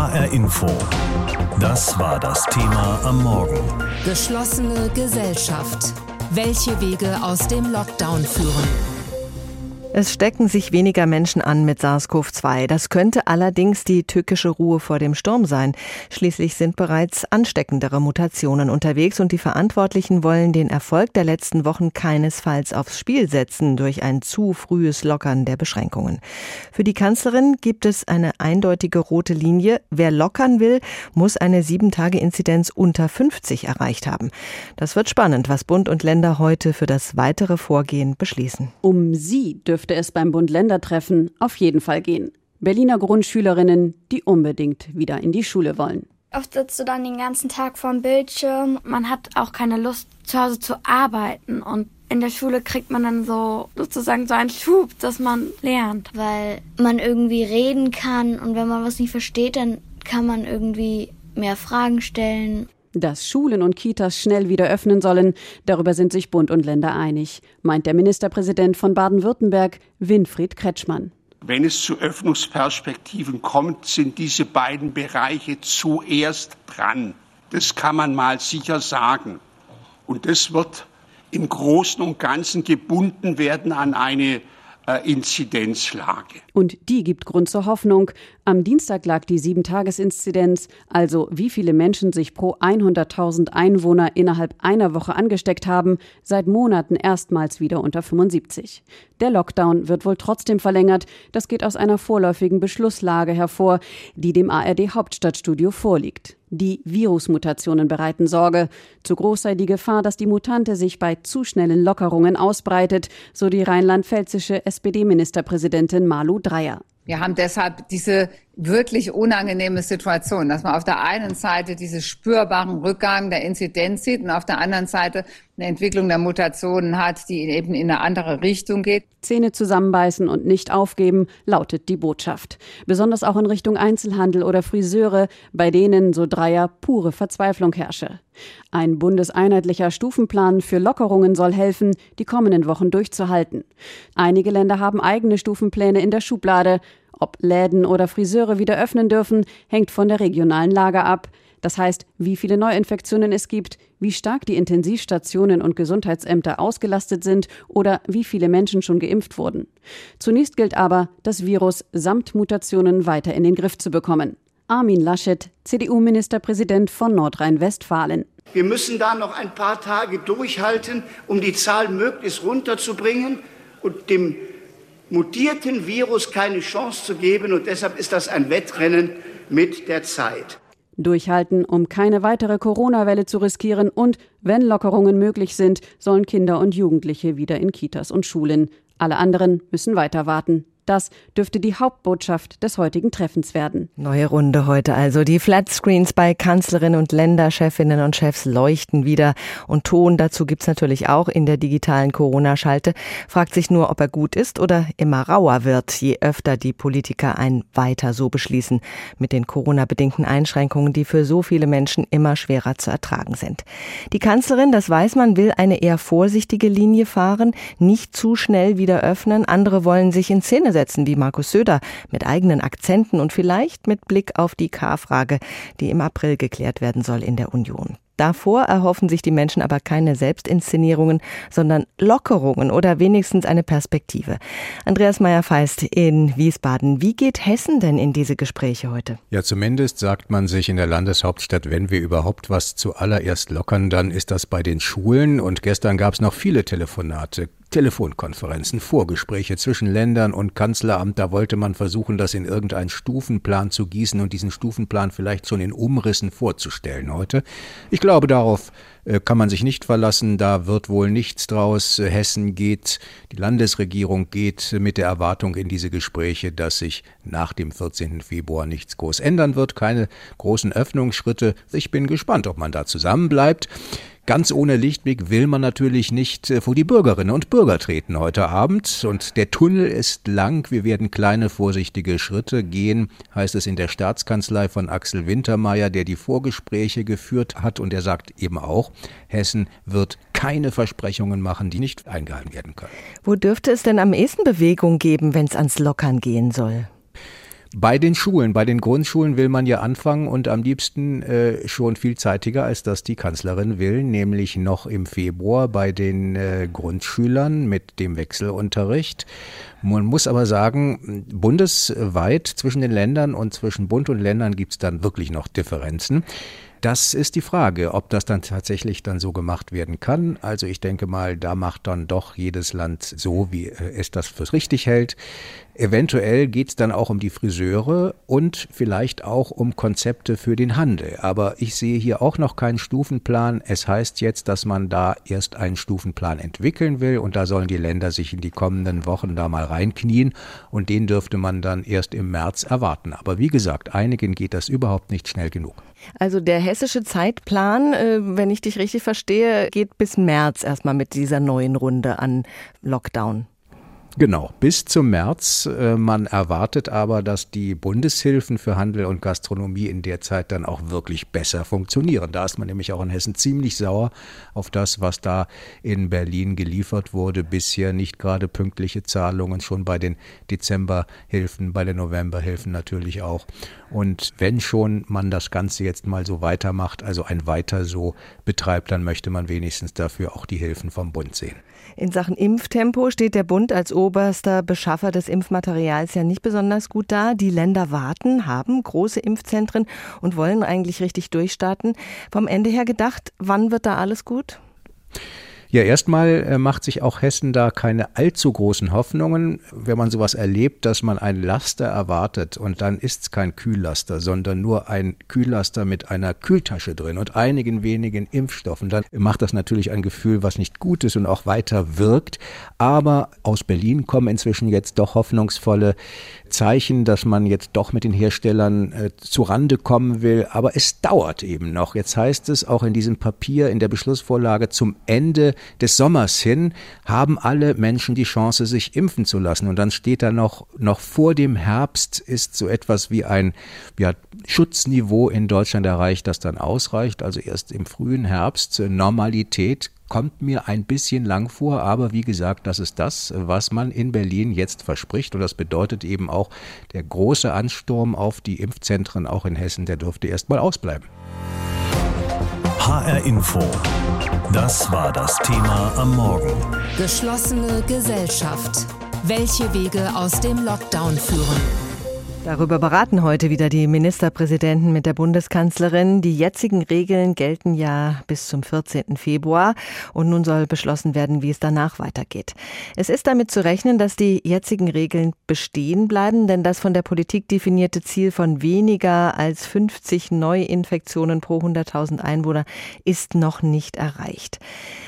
HR Info. Das war das Thema am Morgen. Geschlossene Gesellschaft. Welche Wege aus dem Lockdown führen? Es stecken sich weniger Menschen an mit SARS-CoV-2. Das könnte allerdings die tückische Ruhe vor dem Sturm sein. Schließlich sind bereits ansteckendere Mutationen unterwegs und die Verantwortlichen wollen den Erfolg der letzten Wochen keinesfalls aufs Spiel setzen durch ein zu frühes Lockern der Beschränkungen. Für die Kanzlerin gibt es eine eindeutige rote Linie. Wer lockern will, muss eine Sieben-Tage-Inzidenz unter 50 erreicht haben. Das wird spannend, was Bund und Länder heute für das weitere Vorgehen beschließen. Um sie dürfte es beim Bund-Länder-Treffen auf jeden Fall gehen. Berliner Grundschülerinnen, die unbedingt wieder in die Schule wollen. Oft sitzt du dann den ganzen Tag vorm Bildschirm. Man hat auch keine Lust, zu Hause zu arbeiten. Und in der Schule kriegt man dann so sozusagen so einen Schub, dass man lernt. Weil man irgendwie reden kann und wenn man was nicht versteht, dann kann man irgendwie mehr Fragen stellen. Dass Schulen und Kitas schnell wieder öffnen sollen, darüber sind sich Bund und Länder einig, meint der Ministerpräsident von Baden-Württemberg, Winfried Kretschmann. Wenn es zu Öffnungsperspektiven kommt, sind diese beiden Bereiche zuerst dran. Das kann man mal sicher sagen. Und das wird im Großen und Ganzen gebunden werden an eine äh, Inzidenzlage. Und die gibt Grund zur Hoffnung. Am Dienstag lag die Sieben-Tages-Inzidenz, also wie viele Menschen sich pro 100.000 Einwohner innerhalb einer Woche angesteckt haben, seit Monaten erstmals wieder unter 75. Der Lockdown wird wohl trotzdem verlängert. Das geht aus einer vorläufigen Beschlusslage hervor, die dem ARD Hauptstadtstudio vorliegt. Die Virusmutationen bereiten Sorge. Zu groß sei die Gefahr, dass die Mutante sich bei zu schnellen Lockerungen ausbreitet, so die rheinland-pfälzische SPD-Ministerpräsidentin Malu Dreyer. Wir haben deshalb diese wirklich unangenehme Situation, dass man auf der einen Seite diesen spürbaren Rückgang der Inzidenz sieht und auf der anderen Seite eine Entwicklung der Mutationen hat, die eben in eine andere Richtung geht. Zähne zusammenbeißen und nicht aufgeben, lautet die Botschaft. Besonders auch in Richtung Einzelhandel oder Friseure, bei denen, so Dreier, pure Verzweiflung herrsche. Ein bundeseinheitlicher Stufenplan für Lockerungen soll helfen, die kommenden Wochen durchzuhalten. Einige Länder haben eigene Stufenpläne in der Schublade. Ob Läden oder Friseure wieder öffnen dürfen, hängt von der regionalen Lage ab. Das heißt, wie viele Neuinfektionen es gibt, wie stark die Intensivstationen und Gesundheitsämter ausgelastet sind oder wie viele Menschen schon geimpft wurden. Zunächst gilt aber, das Virus samt Mutationen weiter in den Griff zu bekommen. Armin Laschet, CDU-Ministerpräsident von Nordrhein-Westfalen. Wir müssen da noch ein paar Tage durchhalten, um die Zahl möglichst runterzubringen und dem mutierten Virus keine Chance zu geben. Und deshalb ist das ein Wettrennen mit der Zeit. Durchhalten, um keine weitere Corona-Welle zu riskieren und, wenn Lockerungen möglich sind, sollen Kinder und Jugendliche wieder in Kitas und Schulen. Alle anderen müssen weiter warten. Das dürfte die Hauptbotschaft des heutigen Treffens werden. Neue Runde heute also. Die Flatscreens bei Kanzlerin und Länderchefinnen und Chefs leuchten wieder. Und Ton dazu gibt's natürlich auch in der digitalen Corona-Schalte. Fragt sich nur, ob er gut ist oder immer rauer wird, je öfter die Politiker ein Weiter so beschließen. Mit den Corona-bedingten Einschränkungen, die für so viele Menschen immer schwerer zu ertragen sind. Die Kanzlerin, das weiß man, will eine eher vorsichtige Linie fahren, nicht zu schnell wieder öffnen. Andere wollen sich in Szene setzen setzen wie Markus Söder mit eigenen Akzenten und vielleicht mit Blick auf die K-Frage, die im April geklärt werden soll in der Union. Davor erhoffen sich die Menschen aber keine Selbstinszenierungen, sondern Lockerungen oder wenigstens eine Perspektive. Andreas Meyer-Feist in Wiesbaden. Wie geht Hessen denn in diese Gespräche heute? Ja, zumindest sagt man sich in der Landeshauptstadt, wenn wir überhaupt was zuallererst lockern, dann ist das bei den Schulen. Und gestern gab es noch viele Telefonate. Telefonkonferenzen, Vorgespräche zwischen Ländern und Kanzleramt, da wollte man versuchen, das in irgendeinen Stufenplan zu gießen und diesen Stufenplan vielleicht schon in Umrissen vorzustellen heute. Ich glaube, darauf äh, kann man sich nicht verlassen, da wird wohl nichts draus. Hessen geht, die Landesregierung geht mit der Erwartung in diese Gespräche, dass sich nach dem 14. Februar nichts groß ändern wird, keine großen Öffnungsschritte. Ich bin gespannt, ob man da zusammenbleibt. Ganz ohne Lichtblick will man natürlich nicht äh, vor die Bürgerinnen und Bürger treten heute Abend. Und der Tunnel ist lang. Wir werden kleine, vorsichtige Schritte gehen, heißt es in der Staatskanzlei von Axel Wintermeyer, der die Vorgespräche geführt hat. Und er sagt eben auch, Hessen wird keine Versprechungen machen, die nicht eingehalten werden können. Wo dürfte es denn am ehesten Bewegung geben, wenn es ans Lockern gehen soll? Bei den Schulen, bei den Grundschulen will man ja anfangen und am liebsten äh, schon viel zeitiger, als das die Kanzlerin will, nämlich noch im Februar bei den äh, Grundschülern mit dem Wechselunterricht. Man muss aber sagen, bundesweit zwischen den Ländern und zwischen Bund und Ländern gibt es dann wirklich noch Differenzen. Das ist die Frage, ob das dann tatsächlich dann so gemacht werden kann. Also ich denke mal, da macht dann doch jedes Land so, wie äh, es das für richtig hält. Eventuell geht es dann auch um die Friseure und vielleicht auch um Konzepte für den Handel. Aber ich sehe hier auch noch keinen Stufenplan. Es heißt jetzt, dass man da erst einen Stufenplan entwickeln will und da sollen die Länder sich in die kommenden Wochen da mal reinknien und den dürfte man dann erst im März erwarten. Aber wie gesagt, einigen geht das überhaupt nicht schnell genug. Also der hessische Zeitplan, äh, wenn ich dich richtig verstehe, geht bis März erstmal mit dieser neuen Runde an Lockdown. Genau, bis zum März. Äh, man erwartet aber, dass die Bundeshilfen für Handel und Gastronomie in der Zeit dann auch wirklich besser funktionieren. Da ist man nämlich auch in Hessen ziemlich sauer auf das, was da in Berlin geliefert wurde. Bisher nicht gerade pünktliche Zahlungen, schon bei den Dezemberhilfen, bei den Novemberhilfen natürlich auch. Und wenn schon man das Ganze jetzt mal so weitermacht, also ein weiter so betreibt, dann möchte man wenigstens dafür auch die Hilfen vom Bund sehen. In Sachen Impftempo steht der Bund als oberster Beschaffer des Impfmaterials ja nicht besonders gut da. Die Länder warten, haben große Impfzentren und wollen eigentlich richtig durchstarten. Vom Ende her gedacht, wann wird da alles gut? Ja, erstmal äh, macht sich auch Hessen da keine allzu großen Hoffnungen, wenn man sowas erlebt, dass man ein Laster erwartet und dann ist es kein Kühllaster, sondern nur ein Kühllaster mit einer Kühltasche drin und einigen wenigen Impfstoffen. Dann macht das natürlich ein Gefühl, was nicht gut ist und auch weiter wirkt. Aber aus Berlin kommen inzwischen jetzt doch hoffnungsvolle Zeichen, dass man jetzt doch mit den Herstellern äh, Rande kommen will. Aber es dauert eben noch. Jetzt heißt es auch in diesem Papier, in der Beschlussvorlage zum Ende des Sommers hin, haben alle Menschen die Chance, sich impfen zu lassen. Und dann steht da noch, noch vor dem Herbst ist so etwas wie ein ja, Schutzniveau in Deutschland erreicht, das dann ausreicht. Also erst im frühen Herbst Normalität kommt mir ein bisschen lang vor, aber wie gesagt, das ist das, was man in Berlin jetzt verspricht und das bedeutet eben auch, der große Ansturm auf die Impfzentren auch in Hessen, der dürfte erst mal ausbleiben. HR Info. Das war das Thema am Morgen. Geschlossene Gesellschaft. Welche Wege aus dem Lockdown führen? Darüber beraten heute wieder die Ministerpräsidenten mit der Bundeskanzlerin. Die jetzigen Regeln gelten ja bis zum 14. Februar und nun soll beschlossen werden, wie es danach weitergeht. Es ist damit zu rechnen, dass die jetzigen Regeln bestehen bleiben, denn das von der Politik definierte Ziel von weniger als 50 Neuinfektionen pro 100.000 Einwohner ist noch nicht erreicht.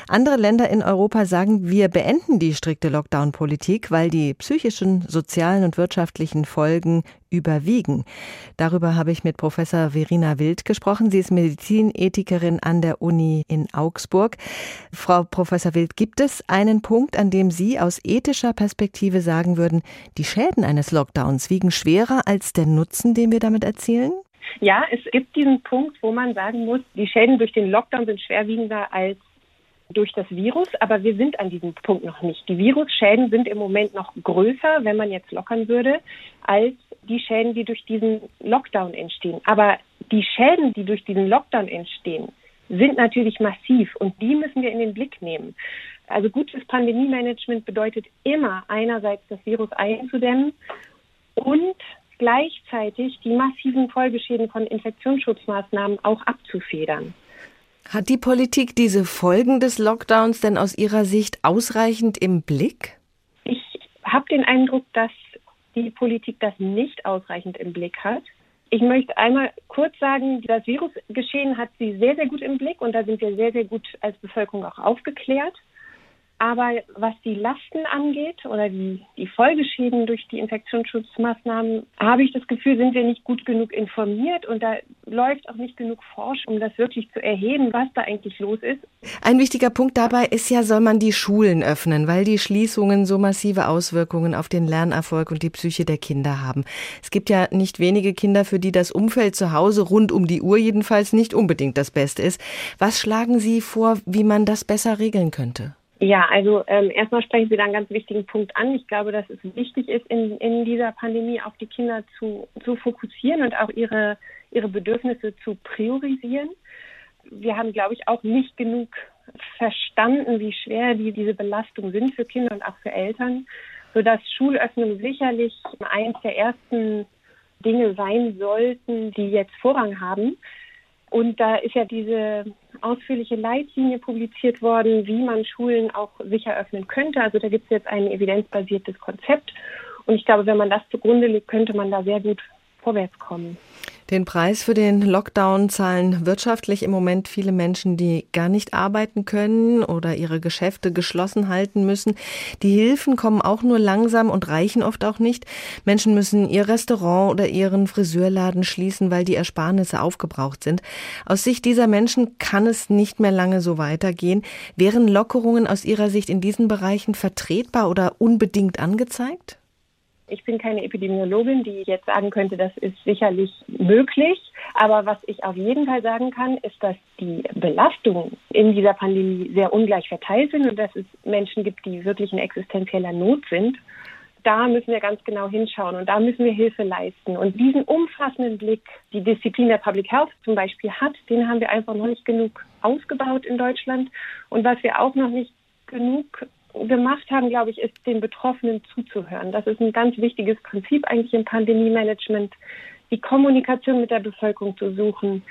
Andere Länder in Europa sagen, wir beenden die strikte Lockdown-Politik, weil die psychischen, sozialen und wirtschaftlichen Folgen überwiegen. Darüber habe ich mit Professor Verena Wild gesprochen. Sie ist Medizinethikerin an der Uni in Augsburg. Frau Professor Wild, gibt es einen Punkt, an dem Sie aus ethischer Perspektive sagen würden, die Schäden eines Lockdowns wiegen schwerer als der Nutzen, den wir damit erzielen? Ja, es gibt diesen Punkt, wo man sagen muss, die Schäden durch den Lockdown sind schwerwiegender als durch das Virus, aber wir sind an diesem Punkt noch nicht. Die Virusschäden sind im Moment noch größer, wenn man jetzt lockern würde, als die Schäden, die durch diesen Lockdown entstehen. Aber die Schäden, die durch diesen Lockdown entstehen, sind natürlich massiv und die müssen wir in den Blick nehmen. Also gutes Pandemie-Management bedeutet immer einerseits das Virus einzudämmen und gleichzeitig die massiven Folgeschäden von Infektionsschutzmaßnahmen auch abzufedern. Hat die Politik diese Folgen des Lockdowns denn aus Ihrer Sicht ausreichend im Blick? Ich habe den Eindruck, dass die Politik das nicht ausreichend im Blick hat. Ich möchte einmal kurz sagen, das Virusgeschehen hat sie sehr, sehr gut im Blick und da sind wir sehr, sehr gut als Bevölkerung auch aufgeklärt. Aber was die Lasten angeht oder die, die Folgeschäden durch die Infektionsschutzmaßnahmen, habe ich das Gefühl, sind wir nicht gut genug informiert und da läuft auch nicht genug Forschung, um das wirklich zu erheben, was da eigentlich los ist. Ein wichtiger Punkt dabei ist ja, soll man die Schulen öffnen, weil die Schließungen so massive Auswirkungen auf den Lernerfolg und die Psyche der Kinder haben. Es gibt ja nicht wenige Kinder, für die das Umfeld zu Hause rund um die Uhr jedenfalls nicht unbedingt das Beste ist. Was schlagen Sie vor, wie man das besser regeln könnte? Ja, also ähm, erstmal sprechen Sie da einen ganz wichtigen Punkt an. Ich glaube, dass es wichtig ist, in, in dieser Pandemie auf die Kinder zu, zu fokussieren und auch ihre, ihre Bedürfnisse zu priorisieren. Wir haben, glaube ich, auch nicht genug verstanden, wie schwer die, diese Belastungen sind für Kinder und auch für Eltern, sodass Schulöffnung sicherlich eines der ersten Dinge sein sollten, die jetzt Vorrang haben. Und da ist ja diese ausführliche Leitlinie publiziert worden, wie man Schulen auch sicher öffnen könnte. Also da gibt es jetzt ein evidenzbasiertes Konzept. Und ich glaube, wenn man das zugrunde legt, könnte man da sehr gut vorwärts kommen. Den Preis für den Lockdown zahlen wirtschaftlich im Moment viele Menschen, die gar nicht arbeiten können oder ihre Geschäfte geschlossen halten müssen. Die Hilfen kommen auch nur langsam und reichen oft auch nicht. Menschen müssen ihr Restaurant oder ihren Friseurladen schließen, weil die Ersparnisse aufgebraucht sind. Aus Sicht dieser Menschen kann es nicht mehr lange so weitergehen. Wären Lockerungen aus Ihrer Sicht in diesen Bereichen vertretbar oder unbedingt angezeigt? Ich bin keine Epidemiologin, die jetzt sagen könnte, das ist sicherlich möglich. Aber was ich auf jeden Fall sagen kann, ist, dass die Belastungen in dieser Pandemie sehr ungleich verteilt sind und dass es Menschen gibt, die wirklich in existenzieller Not sind. Da müssen wir ganz genau hinschauen und da müssen wir Hilfe leisten. Und diesen umfassenden Blick, die Disziplin der Public Health zum Beispiel hat, den haben wir einfach noch nicht genug ausgebaut in Deutschland. Und was wir auch noch nicht genug gemacht haben, glaube ich, ist den Betroffenen zuzuhören. Das ist ein ganz wichtiges Prinzip eigentlich im Pandemie-Management, die Kommunikation mit der Bevölkerung zu suchen,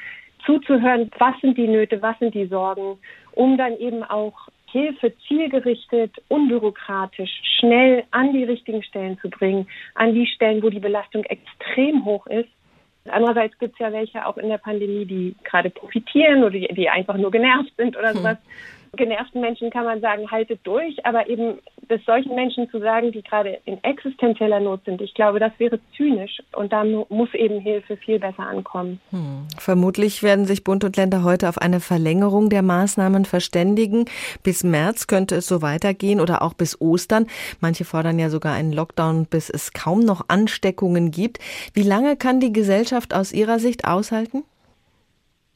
zuzuhören, was sind die Nöte, was sind die Sorgen, um dann eben auch Hilfe zielgerichtet, unbürokratisch, schnell an die richtigen Stellen zu bringen, an die Stellen, wo die Belastung extrem hoch ist. Andererseits gibt es ja welche auch in der Pandemie, die gerade profitieren oder die, die einfach nur genervt sind oder hm. sowas. Genervten Menschen kann man sagen, haltet durch, aber eben das solchen Menschen zu sagen, die gerade in existenzieller Not sind, ich glaube, das wäre zynisch und da muss eben Hilfe viel besser ankommen. Hm. Vermutlich werden sich Bund und Länder heute auf eine Verlängerung der Maßnahmen verständigen. Bis März könnte es so weitergehen oder auch bis Ostern. Manche fordern ja sogar einen Lockdown, bis es kaum noch Ansteckungen gibt. Wie lange kann die Gesellschaft aus Ihrer Sicht aushalten?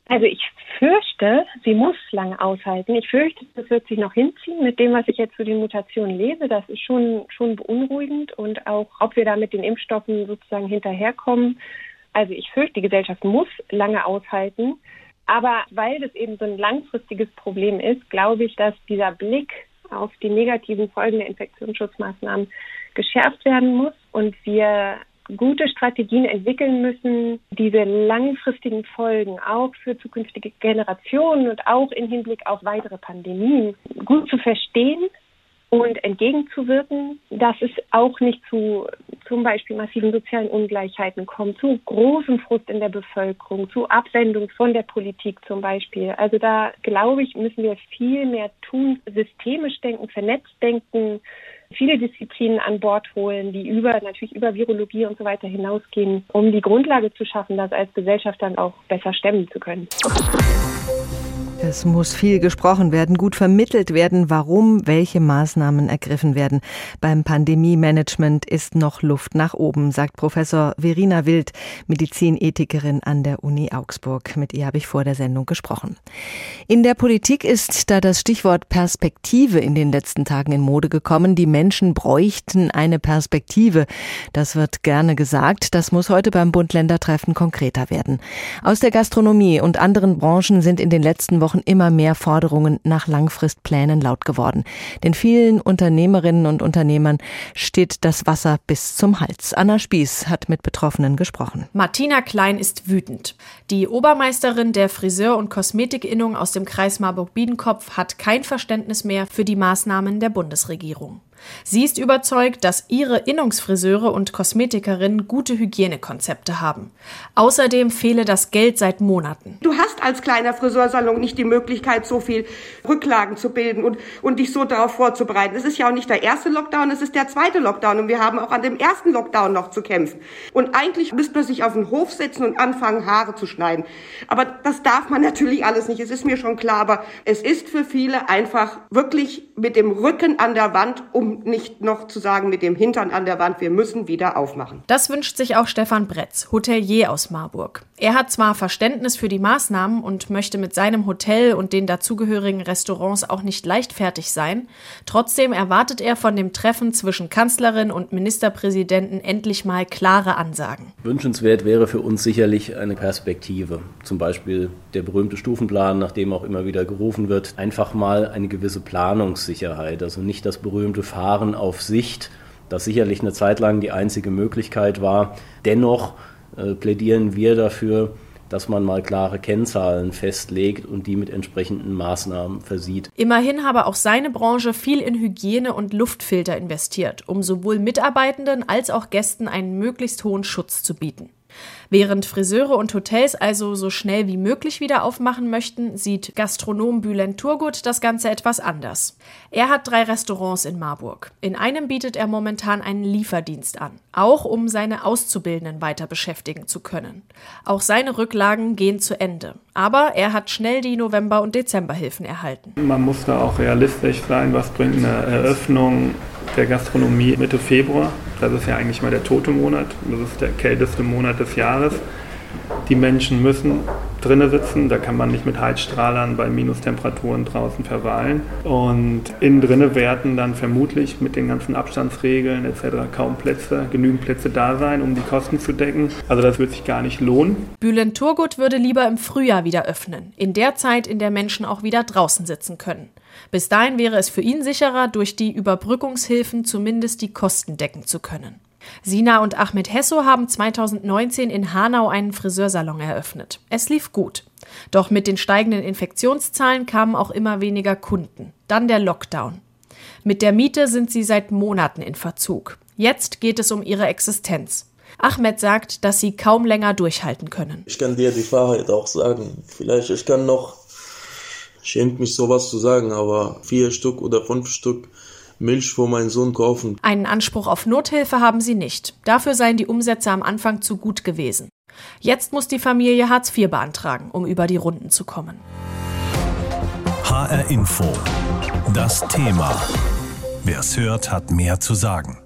Also ich fürchte, sie muss lange aushalten. Ich fürchte, das wird sich noch hinziehen mit dem, was ich jetzt zu den Mutationen lese. Das ist schon, schon beunruhigend und auch, ob wir da mit den Impfstoffen sozusagen hinterherkommen. Also ich fürchte, die Gesellschaft muss lange aushalten. Aber weil das eben so ein langfristiges Problem ist, glaube ich, dass dieser Blick auf die negativen Folgen der Infektionsschutzmaßnahmen geschärft werden muss und wir gute Strategien entwickeln müssen, diese langfristigen Folgen auch für zukünftige Generationen und auch im Hinblick auf weitere Pandemien gut zu verstehen und entgegenzuwirken, dass es auch nicht zu zum Beispiel massiven sozialen Ungleichheiten kommt, zu großem Frust in der Bevölkerung, zu Abwendung von der Politik zum Beispiel. Also da glaube ich, müssen wir viel mehr tun, systemisch denken, vernetzt denken, viele Disziplinen an Bord holen, die über natürlich über Virologie und so weiter hinausgehen, um die Grundlage zu schaffen, das als Gesellschaft dann auch besser stemmen zu können. Es muss viel gesprochen werden, gut vermittelt werden, warum welche Maßnahmen ergriffen werden. Beim Pandemie-Management ist noch Luft nach oben, sagt Professor Verena Wild, Medizinethikerin an der Uni Augsburg. Mit ihr habe ich vor der Sendung gesprochen. In der Politik ist da das Stichwort Perspektive in den letzten Tagen in Mode gekommen. Die Menschen bräuchten eine Perspektive. Das wird gerne gesagt. Das muss heute beim Bund-Länder-Treffen konkreter werden. Aus der Gastronomie und anderen Branchen sind in den letzten Wochen Wochen immer mehr Forderungen nach Langfristplänen laut geworden. Den vielen Unternehmerinnen und Unternehmern steht das Wasser bis zum Hals. Anna Spieß hat mit Betroffenen gesprochen. Martina Klein ist wütend. Die Obermeisterin der Friseur- und Kosmetikinnung aus dem Kreis Marburg-Biedenkopf hat kein Verständnis mehr für die Maßnahmen der Bundesregierung. Sie ist überzeugt, dass ihre Innungsfriseure und Kosmetikerinnen gute Hygienekonzepte haben. Außerdem fehle das Geld seit Monaten. Du hast als kleiner Friseursalon nicht die Möglichkeit, so viel Rücklagen zu bilden und, und dich so darauf vorzubereiten. Es ist ja auch nicht der erste Lockdown, es ist der zweite Lockdown und wir haben auch an dem ersten Lockdown noch zu kämpfen. Und eigentlich müsste man sich auf den Hof setzen und anfangen, Haare zu schneiden. Aber das darf man natürlich alles nicht. Es ist mir schon klar, aber es ist für viele einfach wirklich mit dem Rücken an der Wand, um um nicht noch zu sagen mit dem Hintern an der Wand, wir müssen wieder aufmachen. Das wünscht sich auch Stefan Bretz, Hotelier aus Marburg. Er hat zwar Verständnis für die Maßnahmen und möchte mit seinem Hotel und den dazugehörigen Restaurants auch nicht leichtfertig sein, trotzdem erwartet er von dem Treffen zwischen Kanzlerin und Ministerpräsidenten endlich mal klare Ansagen. Wünschenswert wäre für uns sicherlich eine Perspektive, zum Beispiel der berühmte Stufenplan, nach dem auch immer wieder gerufen wird, einfach mal eine gewisse Planungssicherheit, also nicht das berühmte Fahren auf Sicht, das sicherlich eine Zeit lang die einzige Möglichkeit war. Dennoch äh, plädieren wir dafür, dass man mal klare Kennzahlen festlegt und die mit entsprechenden Maßnahmen versieht. Immerhin habe auch seine Branche viel in Hygiene und Luftfilter investiert, um sowohl Mitarbeitenden als auch Gästen einen möglichst hohen Schutz zu bieten. Während Friseure und Hotels also so schnell wie möglich wieder aufmachen möchten, sieht Gastronom Bülent Turgut das Ganze etwas anders. Er hat drei Restaurants in Marburg. In einem bietet er momentan einen Lieferdienst an, auch um seine Auszubildenden weiter beschäftigen zu können. Auch seine Rücklagen gehen zu Ende. Aber er hat schnell die November- und Dezemberhilfen erhalten. Man muss da auch realistisch sein, was bringt eine Eröffnung der Gastronomie Mitte Februar. Das ist ja eigentlich mal der tote Monat. Das ist der kälteste Monat des Jahres. Die Menschen müssen drinnen sitzen, da kann man nicht mit Heizstrahlern bei Minustemperaturen draußen verweilen. Und innen drinnen werden dann vermutlich mit den ganzen Abstandsregeln etc. kaum Plätze, genügend Plätze da sein, um die Kosten zu decken. Also das wird sich gar nicht lohnen. Bülent Turgut würde lieber im Frühjahr wieder öffnen, in der Zeit, in der Menschen auch wieder draußen sitzen können. Bis dahin wäre es für ihn sicherer, durch die Überbrückungshilfen zumindest die Kosten decken zu können. Sina und Ahmed Hesso haben 2019 in Hanau einen Friseursalon eröffnet. Es lief gut. Doch mit den steigenden Infektionszahlen kamen auch immer weniger Kunden. Dann der Lockdown. Mit der Miete sind sie seit Monaten in Verzug. Jetzt geht es um ihre Existenz. Ahmed sagt, dass sie kaum länger durchhalten können. Ich kann dir die Wahrheit auch sagen. Vielleicht ich kann noch, schämt mich sowas zu sagen, aber vier Stück oder fünf Stück Milch für meinen Sohn kaufen. Einen Anspruch auf Nothilfe haben sie nicht. Dafür seien die Umsätze am Anfang zu gut gewesen. Jetzt muss die Familie Hartz IV beantragen, um über die Runden zu kommen. HR Info. Das Thema. Wer es hört, hat mehr zu sagen.